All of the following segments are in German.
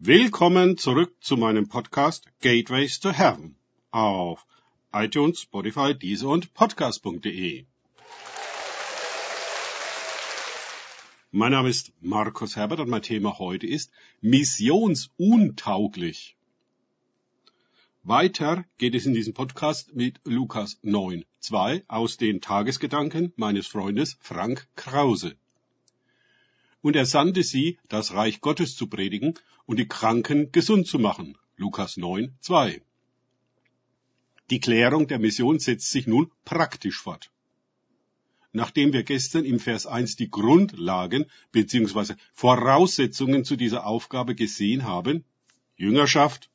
Willkommen zurück zu meinem Podcast Gateways to Heaven auf iTunes, Spotify, Deezer und Podcast.de. Mein Name ist Markus Herbert und mein Thema heute ist missionsuntauglich. Weiter geht es in diesem Podcast mit Lukas 9, 2 aus den Tagesgedanken meines Freundes Frank Krause. Und er sandte sie, das Reich Gottes zu predigen und die Kranken gesund zu machen. Lukas 9, 2. Die Klärung der Mission setzt sich nun praktisch fort. Nachdem wir gestern im Vers 1 die Grundlagen bzw. Voraussetzungen zu dieser Aufgabe gesehen haben, Jüngerschaft,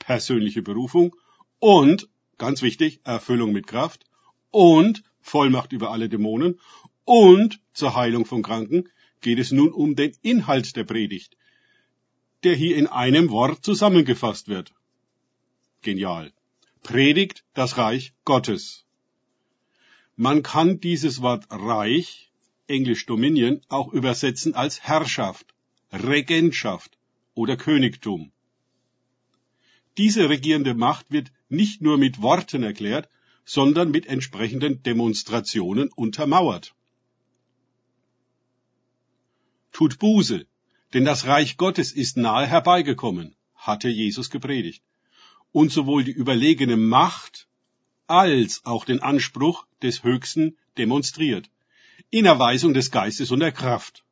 persönliche Berufung und, ganz wichtig, Erfüllung mit Kraft und Vollmacht über alle Dämonen und zur Heilung von Kranken, geht es nun um den Inhalt der Predigt, der hier in einem Wort zusammengefasst wird. Genial. Predigt das Reich Gottes. Man kann dieses Wort Reich, englisch Dominion, auch übersetzen als Herrschaft, Regentschaft oder Königtum. Diese regierende Macht wird nicht nur mit Worten erklärt, sondern mit entsprechenden Demonstrationen untermauert. Tut Buße, denn das Reich Gottes ist nahe herbeigekommen, hatte Jesus gepredigt. Und sowohl die überlegene Macht als auch den Anspruch des Höchsten demonstriert. In Erweisung des Geistes und der Kraft.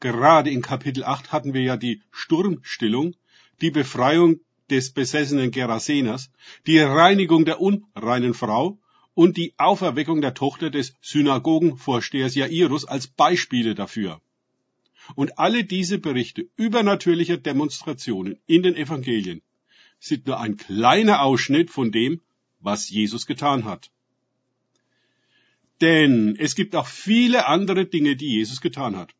Gerade in Kapitel 8 hatten wir ja die Sturmstillung, die Befreiung des besessenen Gerasenas, die Reinigung der unreinen Frau und die Auferweckung der Tochter des Synagogenvorstehers Jairus als Beispiele dafür. Und alle diese Berichte übernatürlicher Demonstrationen in den Evangelien sind nur ein kleiner Ausschnitt von dem, was Jesus getan hat. Denn es gibt auch viele andere Dinge, die Jesus getan hat.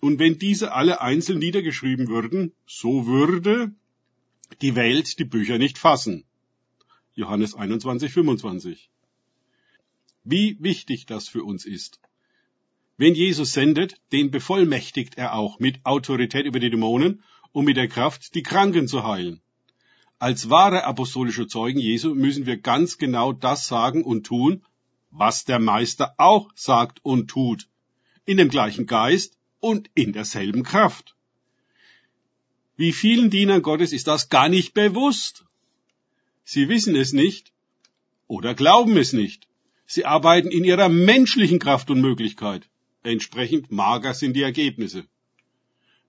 Und wenn diese alle einzeln niedergeschrieben würden, so würde die Welt die Bücher nicht fassen. Johannes 21, 25. Wie wichtig das für uns ist. Wen Jesus sendet, den bevollmächtigt er auch mit Autorität über die Dämonen und mit der Kraft, die Kranken zu heilen. Als wahre apostolische Zeugen Jesu müssen wir ganz genau das sagen und tun, was der Meister auch sagt und tut, in dem gleichen Geist und in derselben Kraft. Wie vielen Dienern Gottes ist das gar nicht bewusst? Sie wissen es nicht oder glauben es nicht. Sie arbeiten in ihrer menschlichen Kraft und Möglichkeit. Entsprechend mager sind die Ergebnisse.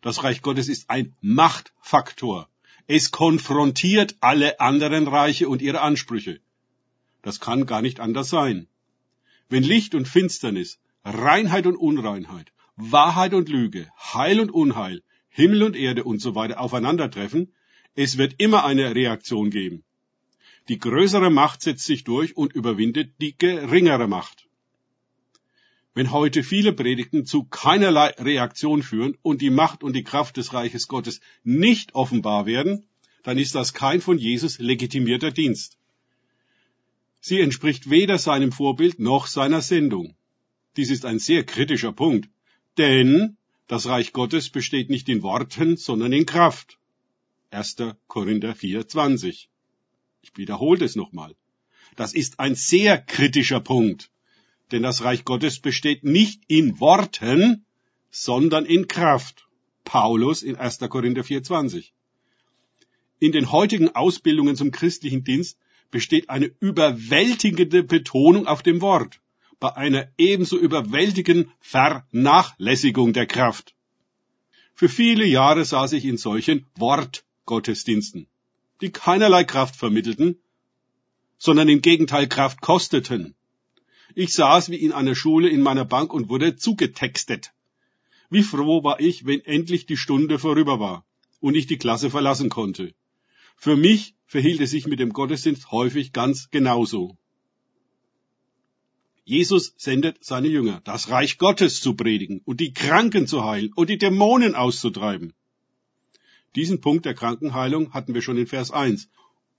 Das Reich Gottes ist ein Machtfaktor. Es konfrontiert alle anderen Reiche und ihre Ansprüche. Das kann gar nicht anders sein. Wenn Licht und Finsternis, Reinheit und Unreinheit, Wahrheit und Lüge, Heil und Unheil, Himmel und Erde und so weiter aufeinandertreffen, es wird immer eine Reaktion geben. Die größere Macht setzt sich durch und überwindet die geringere Macht. Wenn heute viele Predigten zu keinerlei Reaktion führen und die Macht und die Kraft des Reiches Gottes nicht offenbar werden, dann ist das kein von Jesus legitimierter Dienst. Sie entspricht weder seinem Vorbild noch seiner Sendung. Dies ist ein sehr kritischer Punkt, denn das Reich Gottes besteht nicht in Worten, sondern in Kraft. 1. Korinther 4,20. Ich wiederhole es nochmal. Das ist ein sehr kritischer Punkt. Denn das Reich Gottes besteht nicht in Worten, sondern in Kraft. Paulus in 1. Korinther 4,20. In den heutigen Ausbildungen zum christlichen Dienst besteht eine überwältigende Betonung auf dem Wort, bei einer ebenso überwältigenden Vernachlässigung der Kraft. Für viele Jahre saß ich in solchen Wortgottesdiensten, die keinerlei Kraft vermittelten, sondern im Gegenteil Kraft kosteten. Ich saß wie in einer Schule in meiner Bank und wurde zugetextet. Wie froh war ich, wenn endlich die Stunde vorüber war und ich die Klasse verlassen konnte. Für mich verhielt es sich mit dem Gottesdienst häufig ganz genauso. Jesus sendet seine Jünger, das Reich Gottes zu predigen und die Kranken zu heilen und die Dämonen auszutreiben. Diesen Punkt der Krankenheilung hatten wir schon in Vers 1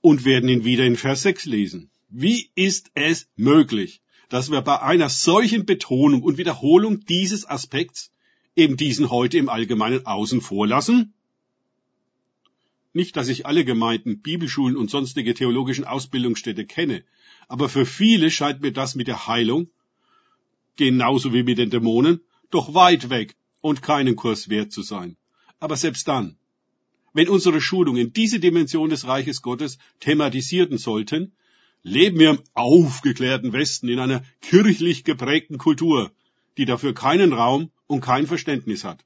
und werden ihn wieder in Vers 6 lesen. Wie ist es möglich, dass wir bei einer solchen Betonung und Wiederholung dieses Aspekts eben diesen heute im Allgemeinen außen vor lassen? Nicht, dass ich alle Gemeinden, Bibelschulen und sonstige theologischen Ausbildungsstätte kenne, aber für viele scheint mir das mit der Heilung, genauso wie mit den Dämonen, doch weit weg und keinen Kurs wert zu sein. Aber selbst dann, wenn unsere Schulungen diese Dimension des Reiches Gottes thematisierten sollten, leben wir im aufgeklärten Westen in einer kirchlich geprägten Kultur, die dafür keinen Raum und kein Verständnis hat.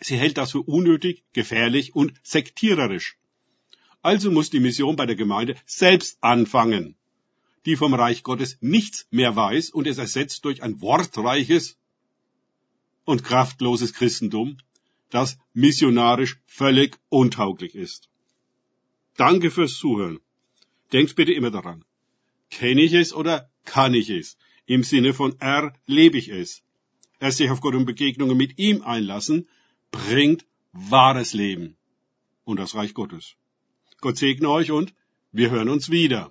Sie hält das für unnötig, gefährlich und sektiererisch. Also muss die Mission bei der Gemeinde selbst anfangen, die vom Reich Gottes nichts mehr weiß und es ersetzt durch ein wortreiches und kraftloses Christentum, das missionarisch völlig untauglich ist. Danke fürs Zuhören. Denkt bitte immer daran. Kenne ich es oder kann ich es? Im Sinne von erlebe ich es. Erst sich auf Gott und Begegnungen mit ihm einlassen, bringt wahres Leben und das Reich Gottes. Gott segne euch und wir hören uns wieder.